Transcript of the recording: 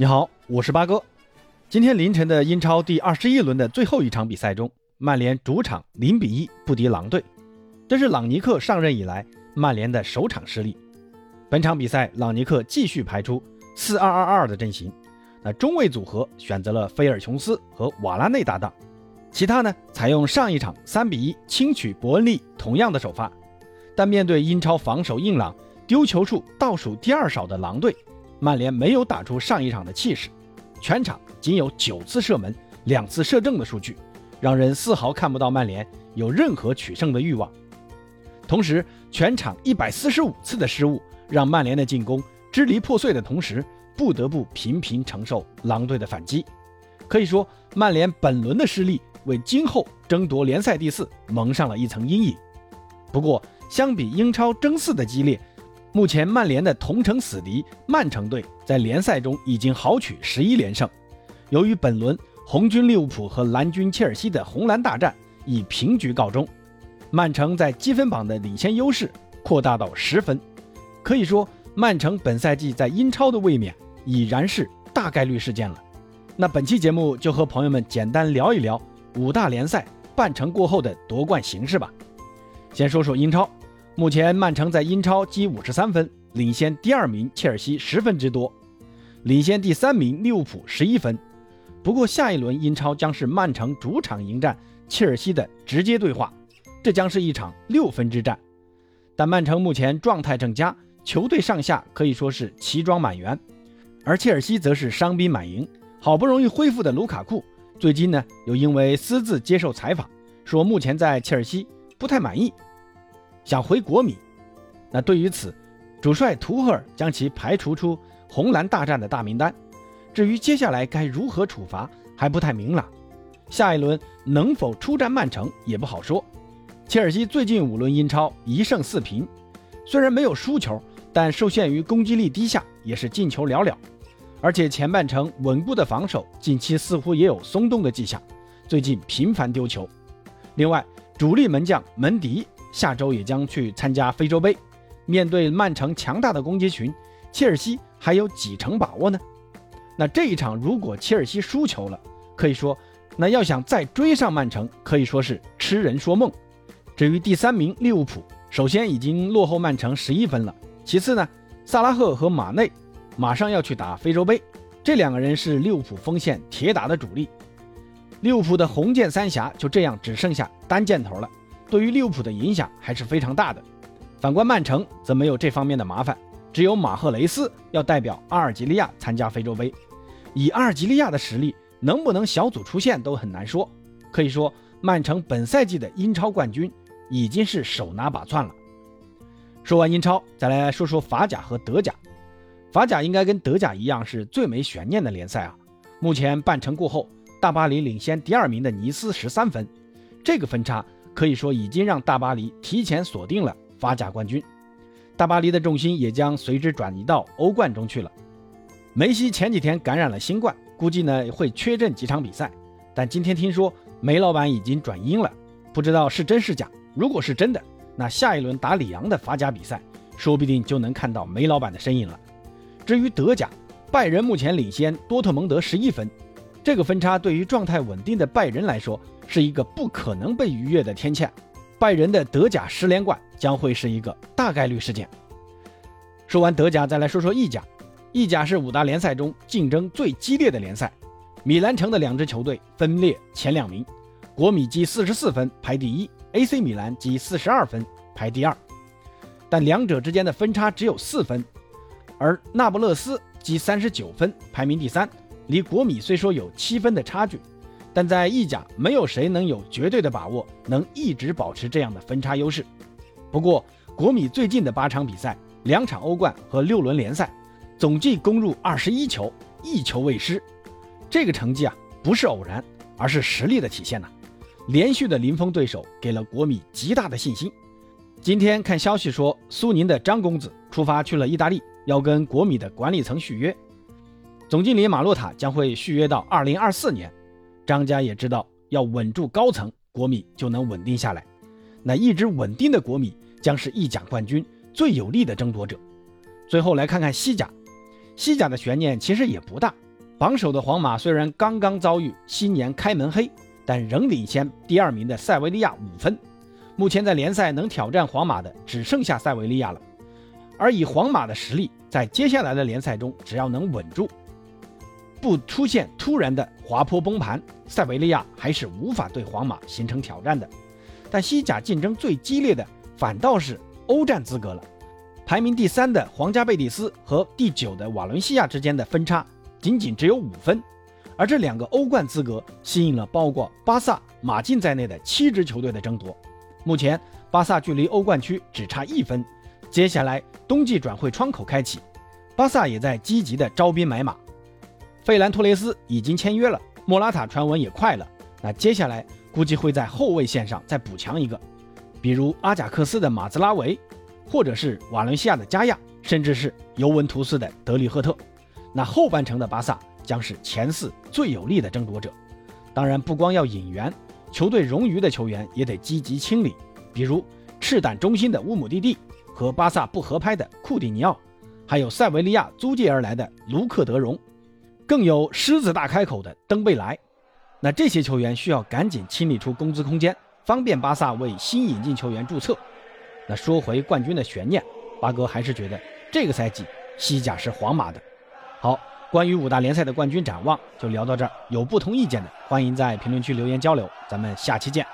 你好，我是八哥。今天凌晨的英超第二十一轮的最后一场比赛中，曼联主场零比一不敌狼队，这是朗尼克上任以来曼联的首场失利。本场比赛，朗尼克继续排出四二二二的阵型，那中卫组合选择了菲尔琼斯和瓦拉内搭档，其他呢采用上一场三比一轻取伯恩利同样的首发。但面对英超防守硬朗、丢球数倒数第二少的狼队，曼联没有打出上一场的气势，全场仅有九次射门、两次射正的数据，让人丝毫看不到曼联有任何取胜的欲望。同时，全场一百四十五次的失误，让曼联的进攻支离破碎的同时，不得不频频承受狼队的反击。可以说，曼联本轮的失利为今后争夺联赛第四蒙上了一层阴影。不过，相比英超争四的激烈，目前曼联的同城死敌曼城队在联赛中已经豪取十一连胜。由于本轮红军利物浦和蓝军切尔西的红蓝大战以平局告终，曼城在积分榜的领先优势扩大到十分。可以说，曼城本赛季在英超的卫冕已然是大概率事件了。那本期节目就和朋友们简单聊一聊五大联赛半程过后的夺冠形势吧。先说说英超。目前曼城在英超积五十三分，领先第二名切尔西十分之多，领先第三名利物浦十一分。不过下一轮英超将是曼城主场迎战切尔西的直接对话，这将是一场六分之战。但曼城目前状态正佳，球队上下可以说是齐装满员，而切尔西则是伤兵满营。好不容易恢复的卢卡库，最近呢又因为私自接受采访，说目前在切尔西不太满意。想回国米，那对于此，主帅图赫尔将其排除出红蓝大战的大名单。至于接下来该如何处罚，还不太明朗。下一轮能否出战曼城也不好说。切尔西最近五轮英超一胜四平，虽然没有输球，但受限于攻击力低下，也是进球寥寥。而且前半程稳固的防守，近期似乎也有松动的迹象，最近频繁丢球。另外，主力门将门迪。下周也将去参加非洲杯，面对曼城强大的攻击群，切尔西还有几成把握呢？那这一场如果切尔西输球了，可以说，那要想再追上曼城，可以说是痴人说梦。至于第三名利物浦，首先已经落后曼城十一分了，其次呢，萨拉赫和马内马上要去打非洲杯，这两个人是利物浦锋线铁打的主力，利物浦的红箭三侠就这样只剩下单箭头了。对于利物浦的影响还是非常大的。反观曼城则没有这方面的麻烦，只有马赫雷斯要代表阿尔及利亚参加非洲杯。以阿尔及利亚的实力，能不能小组出线都很难说。可以说，曼城本赛季的英超冠军已经是手拿把攥了。说完英超，再来说说法甲和德甲。法甲应该跟德甲一样是最没悬念的联赛啊。目前半程过后，大巴黎领先第二名的尼斯十三分，这个分差。可以说已经让大巴黎提前锁定了法甲冠军，大巴黎的重心也将随之转移到欧冠中去了。梅西前几天感染了新冠，估计呢会缺阵几场比赛。但今天听说梅老板已经转阴了，不知道是真是假。如果是真的，那下一轮打里昂的法甲比赛，说不定就能看到梅老板的身影了。至于德甲，拜仁目前领先多特蒙德十一分，这个分差对于状态稳定的拜仁来说。是一个不可能被逾越的天堑，拜仁的德甲十连冠将会是一个大概率事件。说完德甲，再来说说意甲。意甲是五大联赛中竞争最激烈的联赛，米兰城的两支球队分列前两名，国米积四十四分排第一，AC 米兰积四十二分排第二，但两者之间的分差只有四分，而那不勒斯积三十九分排名第三，离国米虽说有七分的差距。但在意甲，没有谁能有绝对的把握能一直保持这样的分差优势。不过，国米最近的八场比赛，两场欧冠和六轮联赛，总计攻入二十一球，一球未失。这个成绩啊，不是偶然，而是实力的体现呐。连续的零封对手，给了国米极大的信心。今天看消息说，苏宁的张公子出发去了意大利，要跟国米的管理层续约，总经理马洛塔将会续约到二零二四年。张家也知道，要稳住高层，国米就能稳定下来。那一直稳定的国米，将是意甲冠军最有力的争夺者。最后来看看西甲，西甲的悬念其实也不大，榜首的皇马虽然刚刚遭遇新年开门黑，但仍领先第二名的塞维利亚五分。目前在联赛能挑战皇马的只剩下塞维利亚了。而以皇马的实力，在接下来的联赛中，只要能稳住，不出现突然的滑坡崩盘，塞维利亚还是无法对皇马形成挑战的。但西甲竞争最激烈的反倒是欧战资格了。排名第三的皇家贝蒂斯和第九的瓦伦西亚之间的分差仅仅只有五分，而这两个欧冠资格吸引了包括巴萨、马竞在内的七支球队的争夺。目前，巴萨距离欧冠区只差一分。接下来，冬季转会窗口开启，巴萨也在积极的招兵买马。费兰托雷斯已经签约了，莫拉塔传闻也快了。那接下来估计会在后卫线上再补强一个，比如阿贾克斯的马兹拉维，或者是瓦伦西亚的加亚，甚至是尤文图斯的德里赫特。那后半程的巴萨将是前四最有力的争夺者。当然，不光要引援，球队冗余的球员也得积极清理，比如赤胆忠心的乌姆蒂蒂。和巴萨不合拍的库蒂尼奥，还有塞维利亚租借而来的卢克德容，更有狮子大开口的登贝莱。那这些球员需要赶紧清理出工资空间，方便巴萨为新引进球员注册。那说回冠军的悬念，八哥还是觉得这个赛季西甲是皇马的。好，关于五大联赛的冠军展望就聊到这儿，有不同意见的欢迎在评论区留言交流，咱们下期见。